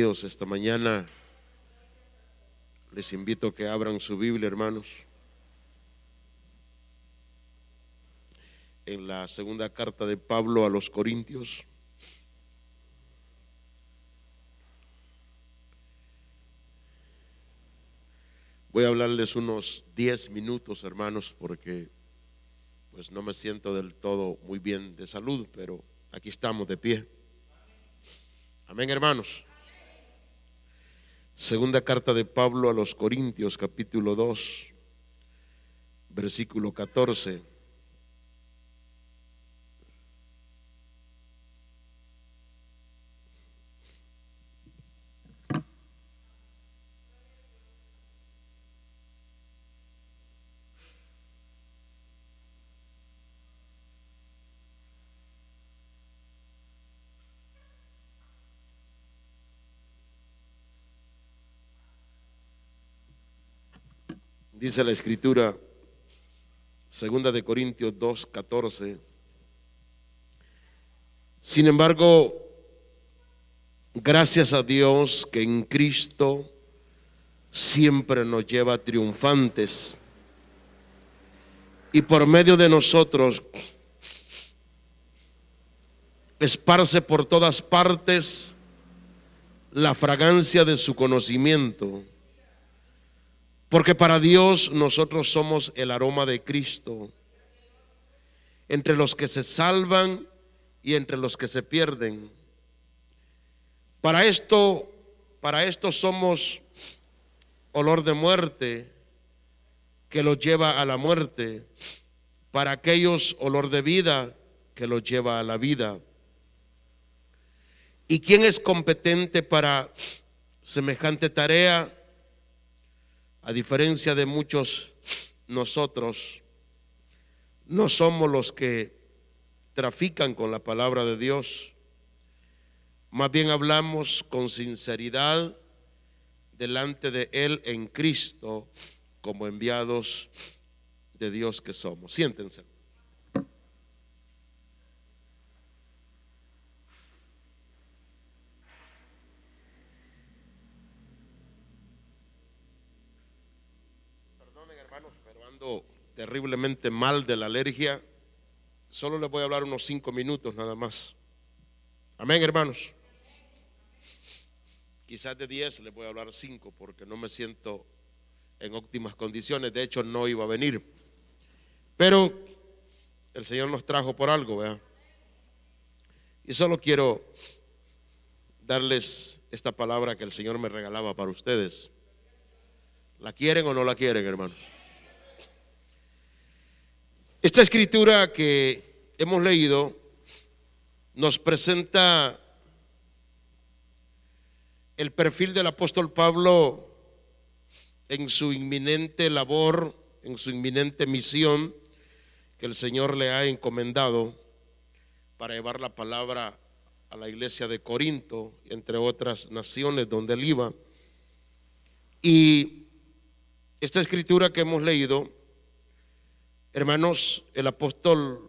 Esta mañana les invito a que abran su Biblia, hermanos, en la segunda carta de Pablo a los Corintios. Voy a hablarles unos 10 minutos, hermanos, porque pues no me siento del todo muy bien de salud, pero aquí estamos de pie. Amén, hermanos. Segunda carta de Pablo a los Corintios, capítulo 2, versículo 14. Dice la escritura, segunda de Corintios 2, 14. Sin embargo, gracias a Dios que en Cristo siempre nos lleva triunfantes y por medio de nosotros esparce por todas partes la fragancia de su conocimiento porque para Dios nosotros somos el aroma de Cristo. Entre los que se salvan y entre los que se pierden. Para esto, para esto somos olor de muerte que los lleva a la muerte. Para aquellos olor de vida que los lleva a la vida. ¿Y quién es competente para semejante tarea? A diferencia de muchos, nosotros no somos los que trafican con la palabra de Dios. Más bien hablamos con sinceridad delante de Él en Cristo como enviados de Dios que somos. Siéntense. Terriblemente mal de la alergia, solo les voy a hablar unos cinco minutos nada más. Amén, hermanos. Quizás de diez les voy a hablar cinco porque no me siento en óptimas condiciones. De hecho, no iba a venir. Pero el Señor nos trajo por algo, ¿verdad? Y solo quiero darles esta palabra que el Señor me regalaba para ustedes. ¿La quieren o no la quieren, hermanos? Esta escritura que hemos leído nos presenta el perfil del apóstol Pablo en su inminente labor, en su inminente misión que el Señor le ha encomendado para llevar la palabra a la iglesia de Corinto, entre otras naciones donde él iba. Y esta escritura que hemos leído Hermanos, el apóstol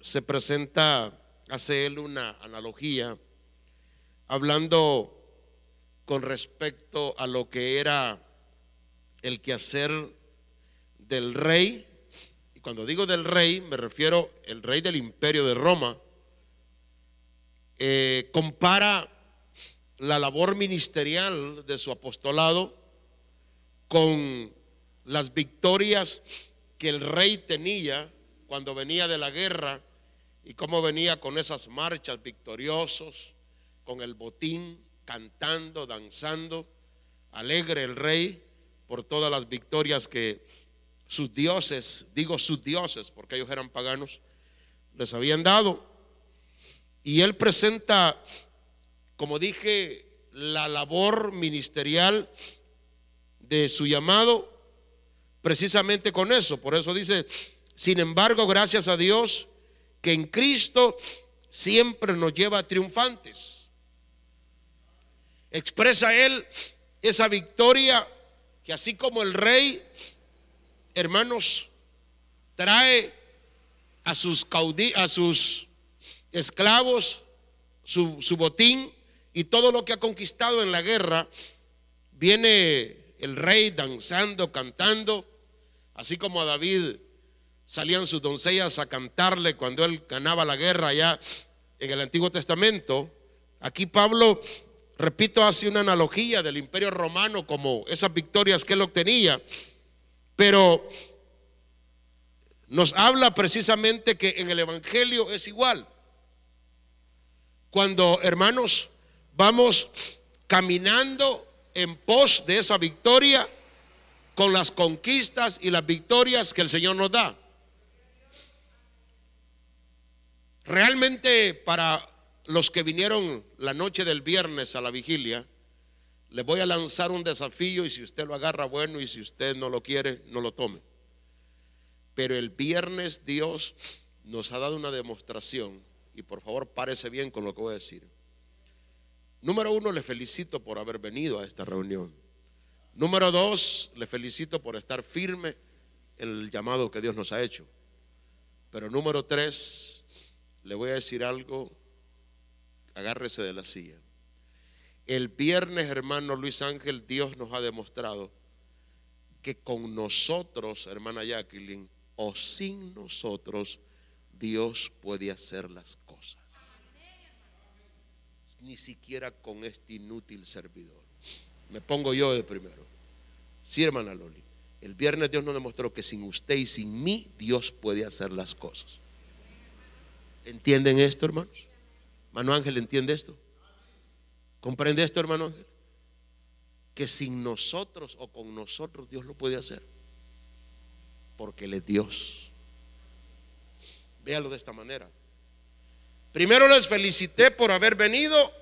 se presenta, hace él una analogía, hablando con respecto a lo que era el quehacer del rey. Y cuando digo del rey, me refiero al rey del imperio de Roma. Eh, compara la labor ministerial de su apostolado con las victorias que el rey tenía cuando venía de la guerra y cómo venía con esas marchas victoriosos, con el botín, cantando, danzando, alegre el rey por todas las victorias que sus dioses, digo sus dioses porque ellos eran paganos, les habían dado. Y él presenta, como dije, la labor ministerial de su llamado precisamente con eso. Por eso dice, sin embargo, gracias a Dios que en Cristo siempre nos lleva triunfantes. Expresa Él esa victoria que así como el rey, hermanos, trae a sus, a sus esclavos su, su botín y todo lo que ha conquistado en la guerra, viene el rey danzando, cantando, así como a David salían sus doncellas a cantarle cuando él ganaba la guerra allá en el Antiguo Testamento. Aquí Pablo, repito, hace una analogía del imperio romano como esas victorias que él obtenía, pero nos habla precisamente que en el Evangelio es igual. Cuando, hermanos, vamos caminando en pos de esa victoria con las conquistas y las victorias que el Señor nos da. Realmente para los que vinieron la noche del viernes a la vigilia, les voy a lanzar un desafío y si usted lo agarra bueno y si usted no lo quiere, no lo tome. Pero el viernes Dios nos ha dado una demostración y por favor párese bien con lo que voy a decir. Número uno, le felicito por haber venido a esta reunión. Número dos, le felicito por estar firme en el llamado que Dios nos ha hecho. Pero número tres, le voy a decir algo, agárrese de la silla. El viernes, hermano Luis Ángel, Dios nos ha demostrado que con nosotros, hermana Jacqueline, o sin nosotros, Dios puede hacer las cosas ni siquiera con este inútil servidor. Me pongo yo de primero. Sí, hermana Loli. El viernes Dios nos demostró que sin usted y sin mí Dios puede hacer las cosas. ¿Entienden esto, hermanos? Hermano Ángel, ¿entiende esto? ¿Comprende esto, hermano Ángel? Que sin nosotros o con nosotros Dios lo puede hacer. Porque Él es Dios. Véalo de esta manera. Primero les felicité por haber venido.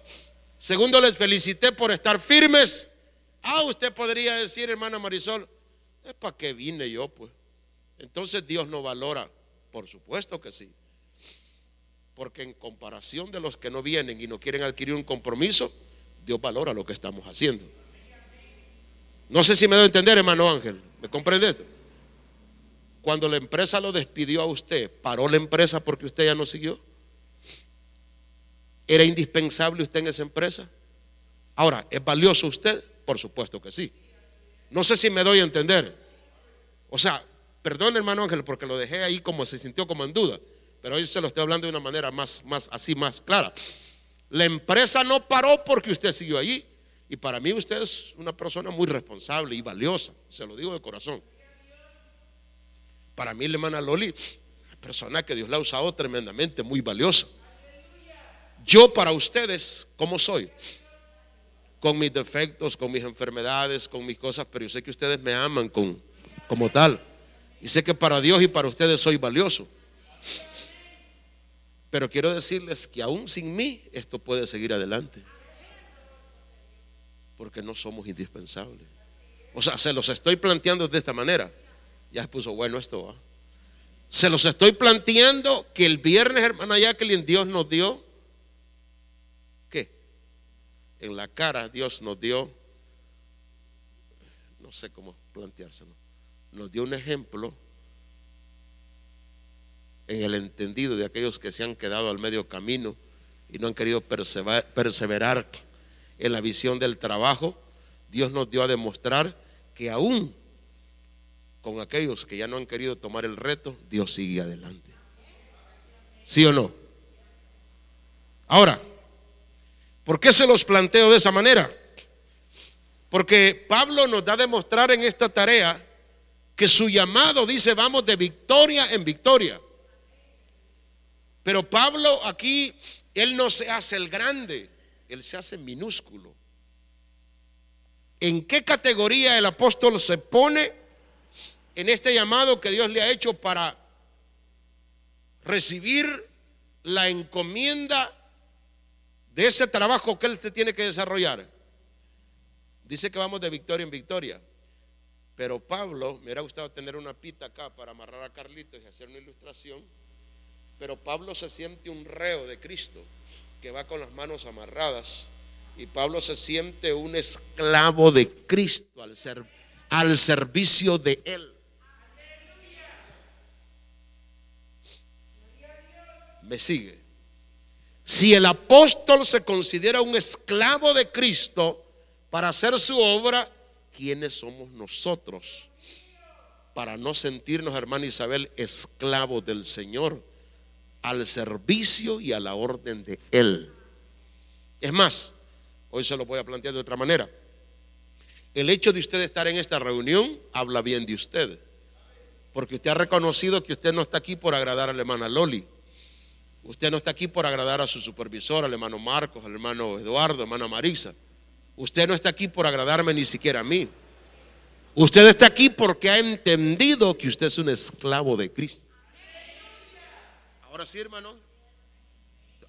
Segundo les felicité por estar firmes. Ah, usted podría decir, hermana Marisol, es para qué vine yo, pues. Entonces Dios no valora. Por supuesto que sí. Porque en comparación de los que no vienen y no quieren adquirir un compromiso, Dios valora lo que estamos haciendo. No sé si me doy a entender, hermano Ángel. ¿Me comprende esto? Cuando la empresa lo despidió a usted, ¿paró la empresa porque usted ya no siguió? ¿Era indispensable usted en esa empresa? Ahora, ¿es valioso usted? Por supuesto que sí. No sé si me doy a entender. O sea, perdón hermano Ángel porque lo dejé ahí como se sintió como en duda, pero hoy se lo estoy hablando de una manera más, más así, más clara. La empresa no paró porque usted siguió allí. Y para mí usted es una persona muy responsable y valiosa, se lo digo de corazón. Para mí la hermana Loli, una persona que Dios la ha usado tremendamente, muy valiosa. Yo para ustedes, ¿cómo soy? Con mis defectos, con mis enfermedades, con mis cosas, pero yo sé que ustedes me aman con, como tal. Y sé que para Dios y para ustedes soy valioso. Pero quiero decirles que aún sin mí esto puede seguir adelante. Porque no somos indispensables. O sea, se los estoy planteando de esta manera. Ya se puso bueno esto. ¿va? Se los estoy planteando que el viernes, hermana Jacqueline, Dios nos dio en la cara Dios nos dio, no sé cómo planteárselo, nos dio un ejemplo en el entendido de aquellos que se han quedado al medio camino y no han querido perseverar en la visión del trabajo. Dios nos dio a demostrar que aún con aquellos que ya no han querido tomar el reto, Dios sigue adelante. ¿Sí o no? Ahora, ¿Por qué se los planteo de esa manera? Porque Pablo nos da a demostrar en esta tarea que su llamado dice vamos de victoria en victoria. Pero Pablo aquí, él no se hace el grande, él se hace minúsculo. ¿En qué categoría el apóstol se pone en este llamado que Dios le ha hecho para recibir la encomienda de ese trabajo que él se tiene que desarrollar. Dice que vamos de victoria en victoria. Pero Pablo, me hubiera gustado tener una pita acá para amarrar a Carlitos y hacer una ilustración. Pero Pablo se siente un reo de Cristo que va con las manos amarradas. Y Pablo se siente un esclavo de Cristo al, ser, al servicio de Él. Me sigue. Si el apóstol se considera un esclavo de Cristo para hacer su obra, ¿quiénes somos nosotros? Para no sentirnos, hermana Isabel, esclavos del Señor, al servicio y a la orden de Él. Es más, hoy se lo voy a plantear de otra manera. El hecho de usted estar en esta reunión habla bien de usted. Porque usted ha reconocido que usted no está aquí por agradar a la hermana Loli. Usted no está aquí por agradar a su supervisor, al hermano Marcos, al hermano Eduardo, hermana Marisa. Usted no está aquí por agradarme ni siquiera a mí. Usted está aquí porque ha entendido que usted es un esclavo de Cristo. Ahora sí, hermano.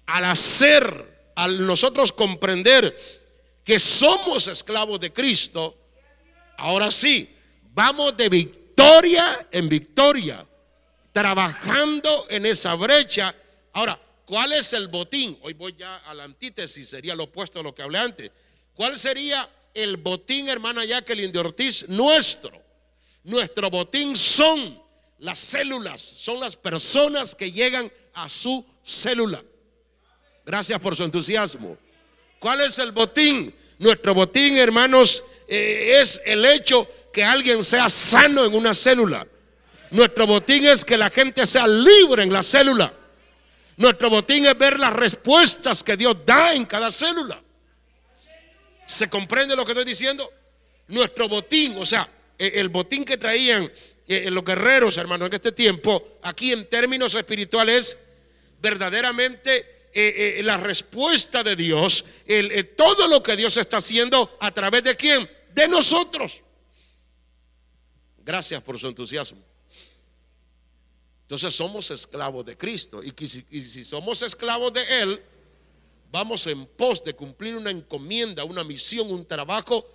Al hacer, al nosotros comprender que somos esclavos de Cristo, ahora sí, vamos de victoria en victoria, trabajando en esa brecha. Ahora, ¿cuál es el botín? Hoy voy ya a la antítesis, sería lo opuesto a lo que hablé antes. ¿Cuál sería el botín, hermana Jacqueline de Ortiz? Nuestro. Nuestro botín son las células, son las personas que llegan a su célula. Gracias por su entusiasmo. ¿Cuál es el botín? Nuestro botín, hermanos, eh, es el hecho que alguien sea sano en una célula. Nuestro botín es que la gente sea libre en la célula. Nuestro botín es ver las respuestas que Dios da en cada célula. ¿Se comprende lo que estoy diciendo? Nuestro botín, o sea, e, el botín que traían eh, los guerreros, hermanos, en este tiempo, aquí en términos espirituales, verdaderamente la respuesta de Dios, todo lo que Dios está haciendo a través de quién? De nosotros. Gracias por su entusiasmo. Entonces somos esclavos de Cristo. Y, y si somos esclavos de Él, vamos en pos de cumplir una encomienda, una misión, un trabajo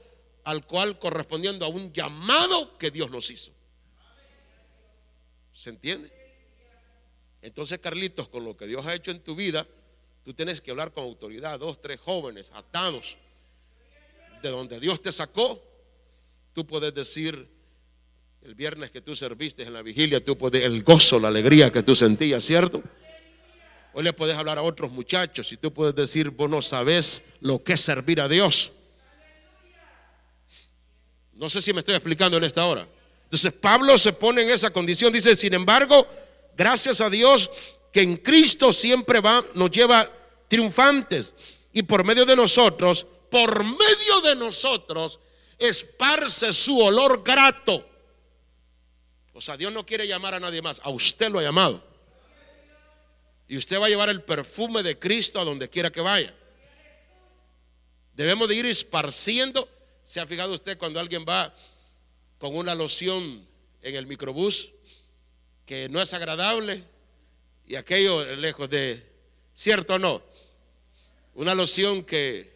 al cual correspondiendo a un llamado que Dios nos hizo. ¿Se entiende? Entonces, Carlitos, con lo que Dios ha hecho en tu vida, Tú tienes que hablar con autoridad, dos, tres jóvenes atados de donde Dios te sacó. Tú puedes decir el viernes que tú serviste en la vigilia, tú puedes el gozo, la alegría que tú sentías, ¿cierto? Hoy le puedes hablar a otros muchachos y tú puedes decir, vos no sabes lo que es servir a Dios. No sé si me estoy explicando en esta hora. Entonces Pablo se pone en esa condición, dice, sin embargo, gracias a Dios que en Cristo siempre va, nos lleva triunfantes y por medio de nosotros, por medio de nosotros, esparce su olor grato. O sea, Dios no quiere llamar a nadie más, a usted lo ha llamado. Y usted va a llevar el perfume de Cristo a donde quiera que vaya. Debemos de ir esparciendo. ¿Se ha fijado usted cuando alguien va con una loción en el microbús que no es agradable? y aquello lejos de, ¿cierto o no? Una loción que,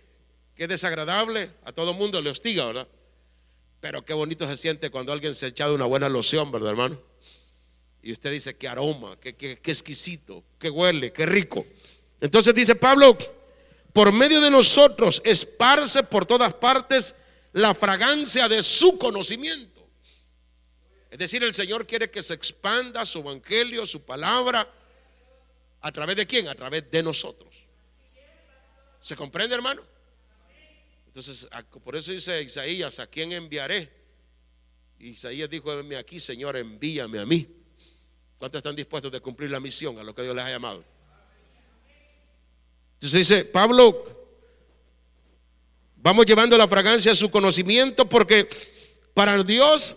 es desagradable, a todo mundo le hostiga, ¿verdad? Pero qué bonito se siente cuando alguien se ha echado una buena loción, ¿verdad, hermano? Y usted dice, qué aroma, qué, qué, qué exquisito, qué huele, qué rico. Entonces dice Pablo, por medio de nosotros esparce por todas partes la fragancia de su conocimiento. Es decir, el Señor quiere que se expanda su evangelio, su palabra, ¿A través de quién? A través de nosotros. ¿Se comprende, hermano? Entonces, por eso dice Isaías, ¿a quién enviaré? Isaías dijo, aquí, Señor, envíame a mí. ¿Cuántos están dispuestos de cumplir la misión a lo que Dios les ha llamado? Entonces dice, Pablo, vamos llevando la fragancia a su conocimiento porque para Dios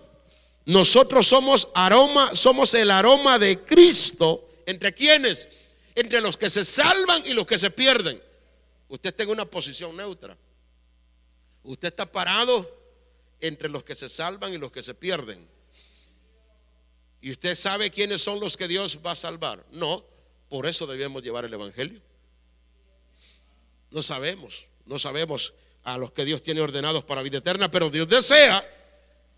nosotros somos aroma, somos el aroma de Cristo. ¿Entre quienes? entre los que se salvan y los que se pierden. Usted en una posición neutra. Usted está parado entre los que se salvan y los que se pierden. ¿Y usted sabe quiénes son los que Dios va a salvar? No, por eso debemos llevar el Evangelio. No sabemos, no sabemos a los que Dios tiene ordenados para vida eterna, pero Dios desea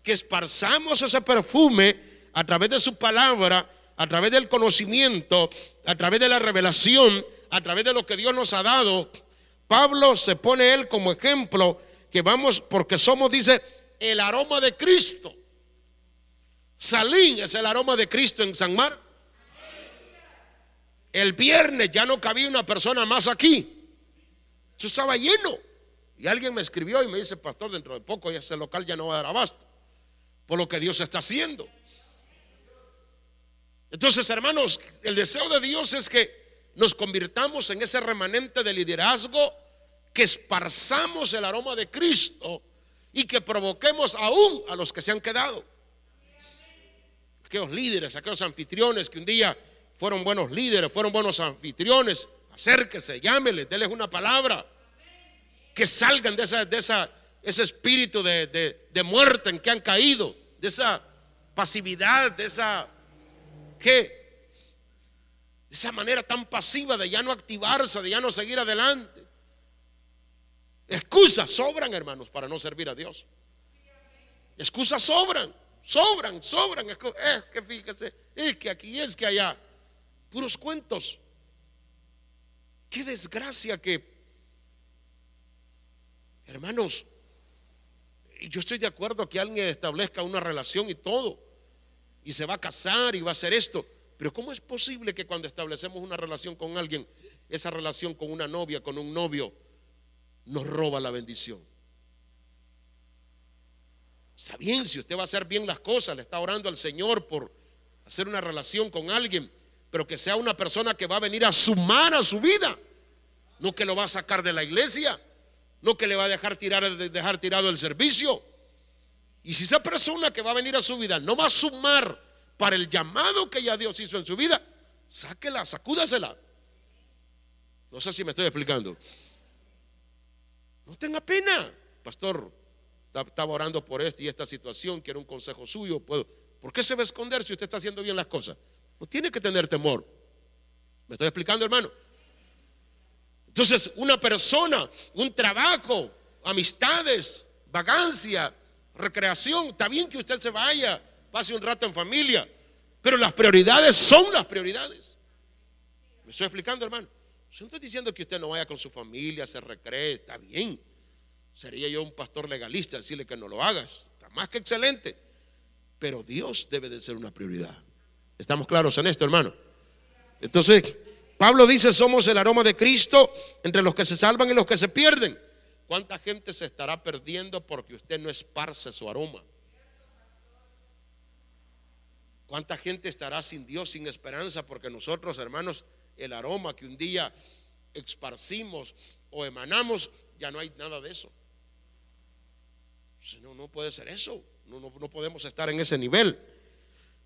que esparzamos ese perfume a través de su palabra a través del conocimiento, a través de la revelación, a través de lo que Dios nos ha dado, Pablo se pone él como ejemplo que vamos, porque somos, dice, el aroma de Cristo. Salín es el aroma de Cristo en San Mar. El viernes ya no cabía una persona más aquí. Eso estaba lleno. Y alguien me escribió y me dice, pastor, dentro de poco ese local ya no va a dar abasto. Por lo que Dios está haciendo. Entonces, hermanos, el deseo de Dios es que nos convirtamos en ese remanente de liderazgo, que esparzamos el aroma de Cristo y que provoquemos aún a los que se han quedado. Aquellos líderes, aquellos anfitriones que un día fueron buenos líderes, fueron buenos anfitriones, acérquese, llámele, déles una palabra. Que salgan de, esa, de esa, ese espíritu de, de muerte en que han caído, de esa pasividad, de esa que de esa manera tan pasiva de ya no activarse, de ya no seguir adelante. Excusas sobran, hermanos, para no servir a Dios. Excusas sobran, sobran, sobran. Es que fíjese, es que aquí, es que allá. Puros cuentos. Qué desgracia que, hermanos, yo estoy de acuerdo que alguien establezca una relación y todo y se va a casar y va a hacer esto. Pero ¿cómo es posible que cuando establecemos una relación con alguien, esa relación con una novia, con un novio, nos roba la bendición? Está si usted va a hacer bien las cosas, le está orando al Señor por hacer una relación con alguien, pero que sea una persona que va a venir a sumar a su vida, no que lo va a sacar de la iglesia, no que le va a dejar, tirar, dejar tirado el servicio. Y si esa persona que va a venir a su vida no va a sumar para el llamado que ya Dios hizo en su vida, sáquela, sacúdasela. No sé si me estoy explicando. No tenga pena, pastor. Estaba orando por esta y esta situación, quiero un consejo suyo. ¿Por qué se va a esconder si usted está haciendo bien las cosas? No tiene que tener temor. ¿Me estoy explicando, hermano? Entonces, una persona, un trabajo, amistades, vagancia, recreación. Está bien que usted se vaya, pase un rato en familia, pero las prioridades son las prioridades. ¿Me estoy explicando, hermano? Yo no estoy diciendo que usted no vaya con su familia, se recree, está bien. Sería yo un pastor legalista decirle que no lo hagas. Está más que excelente. Pero Dios debe de ser una prioridad. ¿Estamos claros en esto, hermano? Entonces, Pablo dice, somos el aroma de Cristo entre los que se salvan y los que se pierden. ¿Cuánta gente se estará perdiendo porque usted no esparce su aroma? ¿Cuánta gente estará sin Dios, sin esperanza? Porque nosotros, hermanos, el aroma que un día esparcimos o emanamos, ya no hay nada de eso. No, no puede ser eso. No, no, podemos estar en ese nivel.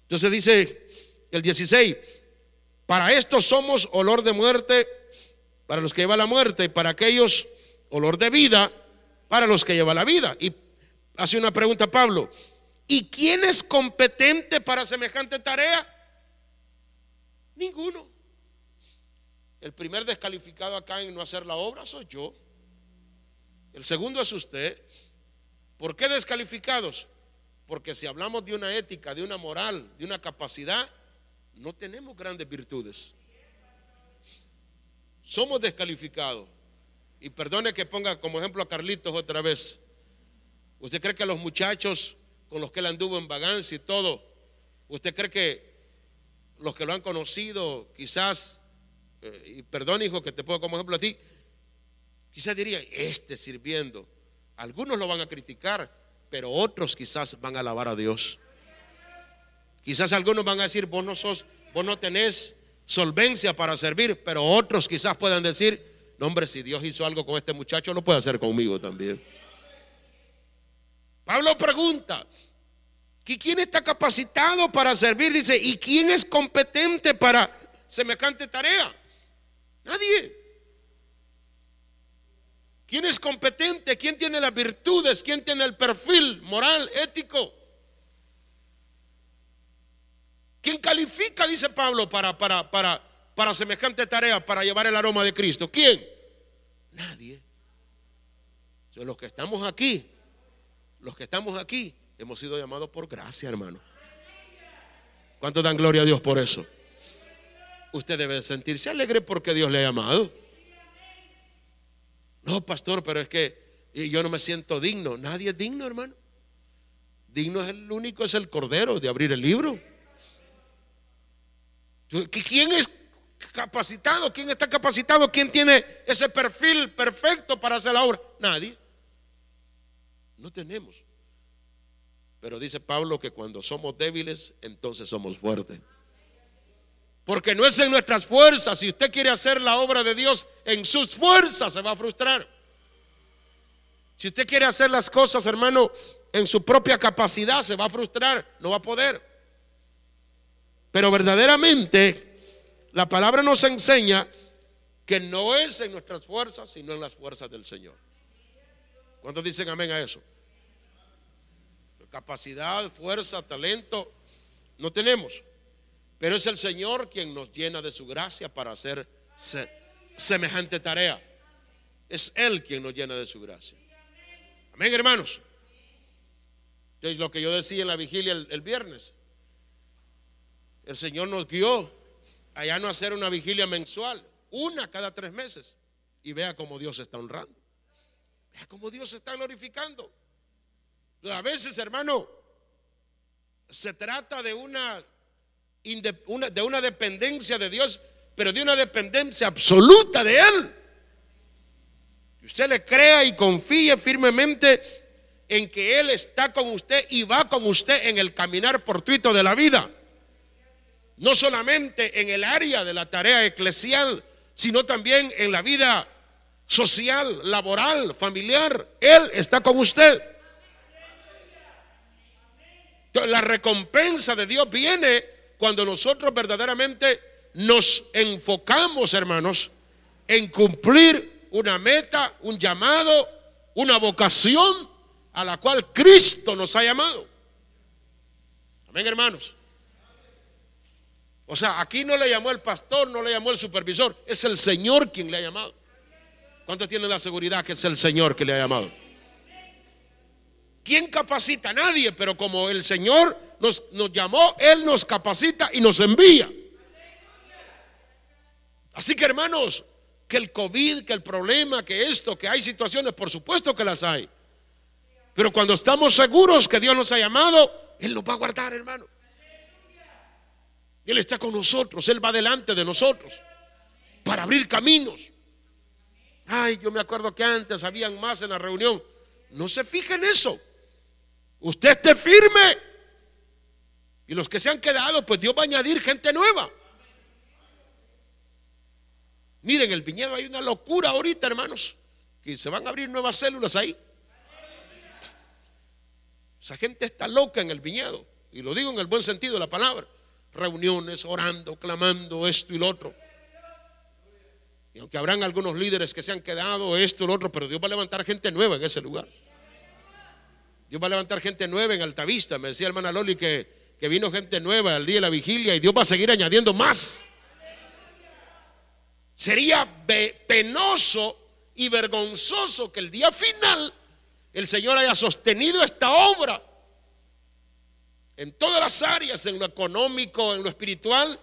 Entonces dice el 16, para esto somos olor de muerte, para los que llevan la muerte y para aquellos olor de vida para los que llevan la vida. Y hace una pregunta Pablo, ¿y quién es competente para semejante tarea? Ninguno. El primer descalificado acá en no hacer la obra soy yo. El segundo es usted. ¿Por qué descalificados? Porque si hablamos de una ética, de una moral, de una capacidad, no tenemos grandes virtudes. Somos descalificados. Y perdone que ponga como ejemplo a Carlitos otra vez. ¿Usted cree que los muchachos con los que él anduvo en vagancia y todo, usted cree que los que lo han conocido, quizás, eh, y perdón hijo que te pongo como ejemplo a ti, quizás diría, este sirviendo. Algunos lo van a criticar, pero otros quizás van a alabar a Dios. Quizás algunos van a decir, vos no sos, vos no tenés solvencia para servir, pero otros quizás puedan decir, no, hombre, si Dios hizo algo con este muchacho, lo puede hacer conmigo también. Pablo pregunta, ¿quién está capacitado para servir? Dice, ¿y quién es competente para semejante tarea? Nadie. ¿Quién es competente? ¿Quién tiene las virtudes? ¿Quién tiene el perfil moral, ético? ¿Quién califica, dice Pablo, para, para, para, para semejante tarea, para llevar el aroma de Cristo? ¿Quién? Nadie. los que estamos aquí, los que estamos aquí, hemos sido llamados por gracia, hermano. ¿Cuánto dan gloria a Dios por eso? Usted debe sentirse alegre porque Dios le ha llamado. No, pastor, pero es que yo no me siento digno. Nadie es digno, hermano. Digno es el único, es el cordero de abrir el libro. ¿Quién es capacitado. ¿Quién está capacitado? ¿Quién tiene ese perfil perfecto para hacer la obra? Nadie. No tenemos. Pero dice Pablo que cuando somos débiles, entonces somos fuertes. Porque no es en nuestras fuerzas. Si usted quiere hacer la obra de Dios en sus fuerzas, se va a frustrar. Si usted quiere hacer las cosas, hermano, en su propia capacidad, se va a frustrar, no va a poder. Pero verdaderamente, la palabra nos enseña que no es en nuestras fuerzas, sino en las fuerzas del Señor. ¿Cuántos dicen amén a eso? Capacidad, fuerza, talento, no tenemos. Pero es el Señor quien nos llena de su gracia para hacer semejante tarea. Es Él quien nos llena de su gracia. Amén, hermanos. Entonces, lo que yo decía en la vigilia el, viernes, el Señor nos guió allá no hacer una vigilia mensual, una cada tres meses, y vea cómo Dios está honrando. Vea cómo Dios está glorificando. A veces, hermano, se trata de una de una dependencia de Dios, pero de una dependencia absoluta de Él. Usted le crea y confíe firmemente en que Él está con usted y va con usted en el caminar portuito de la vida. No solamente en el área de la tarea eclesial, sino también en la vida social, laboral, familiar. Él está con usted. La recompensa de Dios viene cuando nosotros verdaderamente nos enfocamos, hermanos, en cumplir una meta, un llamado, una vocación a la cual Cristo nos ha llamado. Amén, hermanos. O sea, aquí no le llamó el pastor, no le llamó el supervisor, es el Señor quien le ha llamado. ¿Cuántos tienen la seguridad que es el Señor que le ha llamado? ¿Quién capacita? Nadie, pero como el Señor nos, llamó, Él nos capacita y nos envía. Así que hermanos, que el COVID, que el problema, que esto, que hay situaciones, por supuesto que las hay. Pero cuando estamos seguros que Dios nos ha llamado, Él nos va a guardar, hermano. Él está con nosotros, Él va delante de nosotros para abrir caminos. Ay, yo me acuerdo que antes habían más en la reunión. No se fijen en eso. Usted esté firme y los que se han quedado, pues Dios va a añadir gente nueva. Miren, el viñedo hay una locura ahorita, hermanos, que se van a abrir nuevas células ahí. Esa gente está loca en el viñedo, y lo digo en el buen sentido de la palabra. Reuniones, orando, clamando, esto y lo otro. Y aunque habrán algunos líderes que se han quedado, esto y lo otro, pero Dios va a levantar gente nueva en ese lugar. Dios va a levantar gente nueva en Altavista. Me decía hermana Loli que que vino gente nueva al día de la vigilia y Dios va a seguir añadiendo más. Sería penoso y vergonzoso que el día final el Señor haya sostenido esta obra en todas las áreas, en lo económico, en lo espiritual,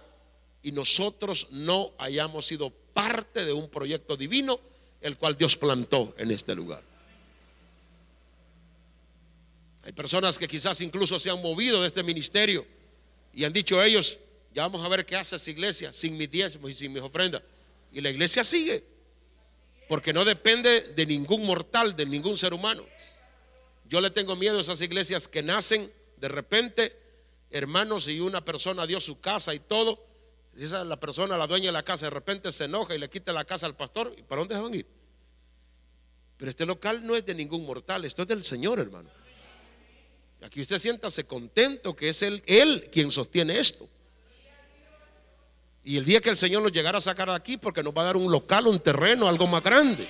y nosotros no hayamos sido parte de un proyecto divino, el cual Dios plantó en este lugar. Hay personas que quizás incluso se han movido de este ministerio y han dicho ellos, ya vamos a ver qué hace esa iglesia sin mis diezmos y sin mis ofrendas. Y la iglesia sigue, porque no depende de ningún mortal, de ningún ser humano. Yo le tengo miedo a esas iglesias que nacen de repente, hermanos, y una persona dio su casa y todo. Y esa la persona, la dueña de la casa, de repente se enoja y le quita la casa al pastor. ¿Y para dónde se van a ir? Pero este local no es de ningún mortal, esto es del Señor, hermano. Aquí usted siéntase contento que es él, él quien sostiene esto. Y el día que el Señor nos llegara a sacar de aquí, porque nos va a dar un local, un terreno, algo más grande.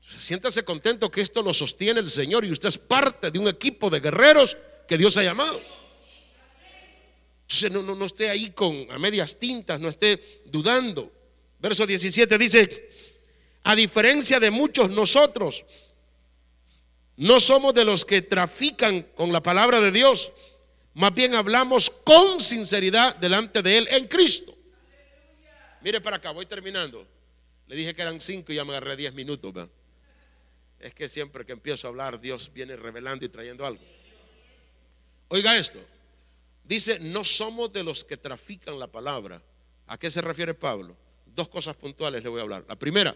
Siéntase contento que esto lo sostiene el Señor y usted es parte de un equipo de guerreros que Dios ha llamado. Entonces no, no, no esté ahí con a medias tintas, no esté dudando. Verso 17 dice, a diferencia de muchos nosotros, no somos de los que trafican con la palabra de Dios, más bien hablamos con sinceridad delante de Él en Cristo. Mire para acá, voy terminando. Le dije que eran cinco y ya me agarré diez minutos. Es que siempre que empiezo a hablar, Dios viene revelando y trayendo algo. Oiga esto, Dice, no somos de los que trafican la palabra. ¿A qué se refiere Pablo? Dos cosas puntuales le voy a hablar. La primera,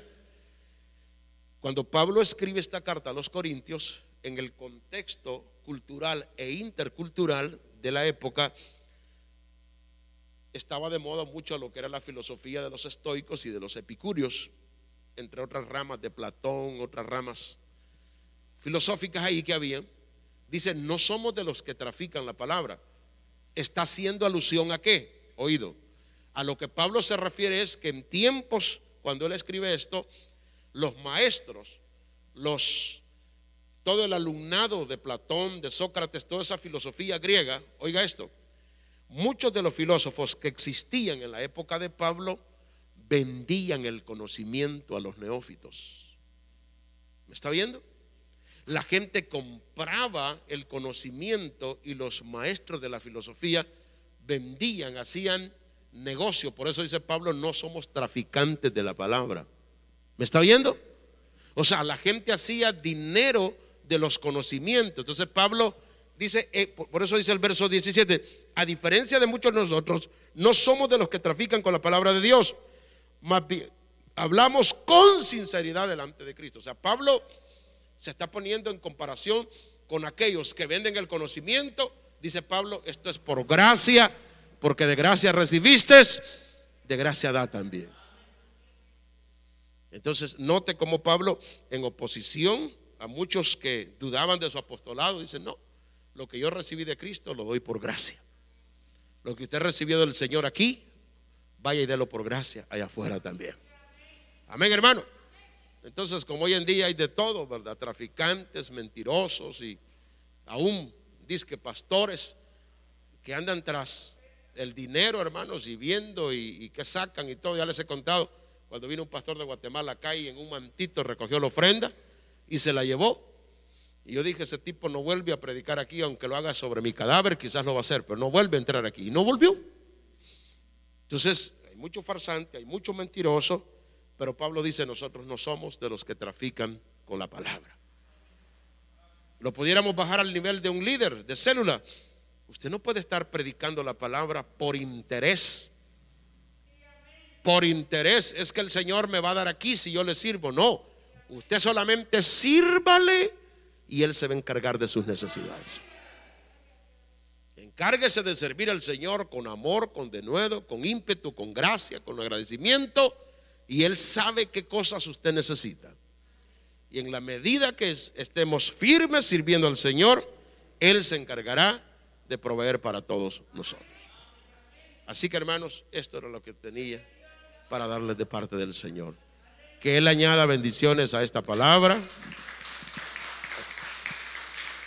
cuando Pablo escribe esta carta a los Corintios, en el contexto cultural e intercultural de la época, estaba de moda mucho lo que era la filosofía de los estoicos y de los epicúreos, entre otras ramas de Platón, otras ramas filosóficas ahí que había. Dice, no somos de los que trafican la palabra. Está haciendo alusión a qué? Oído. A lo que Pablo se refiere es que en tiempos, cuando él escribe esto, los maestros, los todo el alumnado de Platón, de Sócrates, toda esa filosofía griega, oiga esto, muchos de los filósofos que existían en la época de Pablo vendían el conocimiento a los neófitos. ¿Me está viendo? La gente compraba el conocimiento y los maestros de la filosofía vendían, hacían negocio. Por eso dice Pablo, no somos traficantes de la palabra. ¿Me está viendo? O sea, la gente hacía dinero de los conocimientos. Entonces Pablo dice, eh, por eso dice el verso 17, a diferencia de muchos de nosotros, no somos de los que trafican con la palabra de Dios, más bien hablamos con sinceridad delante de Cristo. O sea, Pablo se está poniendo en comparación con aquellos que venden el conocimiento. Dice Pablo, esto es por gracia, porque de gracia recibiste, de gracia da también. Entonces, note cómo Pablo, en oposición a muchos que dudaban de su apostolado, dice, no, lo que yo recibí de Cristo lo doy por gracia. Lo que usted recibió del Señor aquí, vaya y délo por gracia allá afuera también. Amén, hermano. Entonces, como hoy en día hay de todo, ¿verdad? Traficantes, mentirosos y aún disque pastores que andan tras el dinero, hermanos, y viendo y, y que sacan y todo. Ya les he contado, cuando vino un pastor de Guatemala acá y en un mantito recogió la ofrenda y se la llevó. Y yo dije, ese tipo no vuelve a predicar aquí, aunque lo haga sobre mi cadáver, quizás lo va a hacer, pero no vuelve a entrar aquí. Y no volvió. Entonces, hay mucho farsante, hay mucho mentiroso, pero Pablo dice, nosotros no somos de los que trafican con la palabra. Lo pudiéramos bajar al nivel de un líder de célula. Usted no puede estar predicando la palabra por interés. Por interés es que el Señor me va a dar aquí si yo le sirvo. No, Usted solamente sírvale y Él se va a encargar de sus necesidades. Encárguese de servir al Señor con amor, con denuedo, con ímpetu, con gracia, con agradecimiento. Y Él sabe qué cosas usted necesita. Y en la medida que estemos firmes sirviendo al Señor, Él se encargará de proveer para todos nosotros. Así que hermanos, esto era lo que tenía para darles de parte del Señor. Que Él añada bendiciones a esta palabra.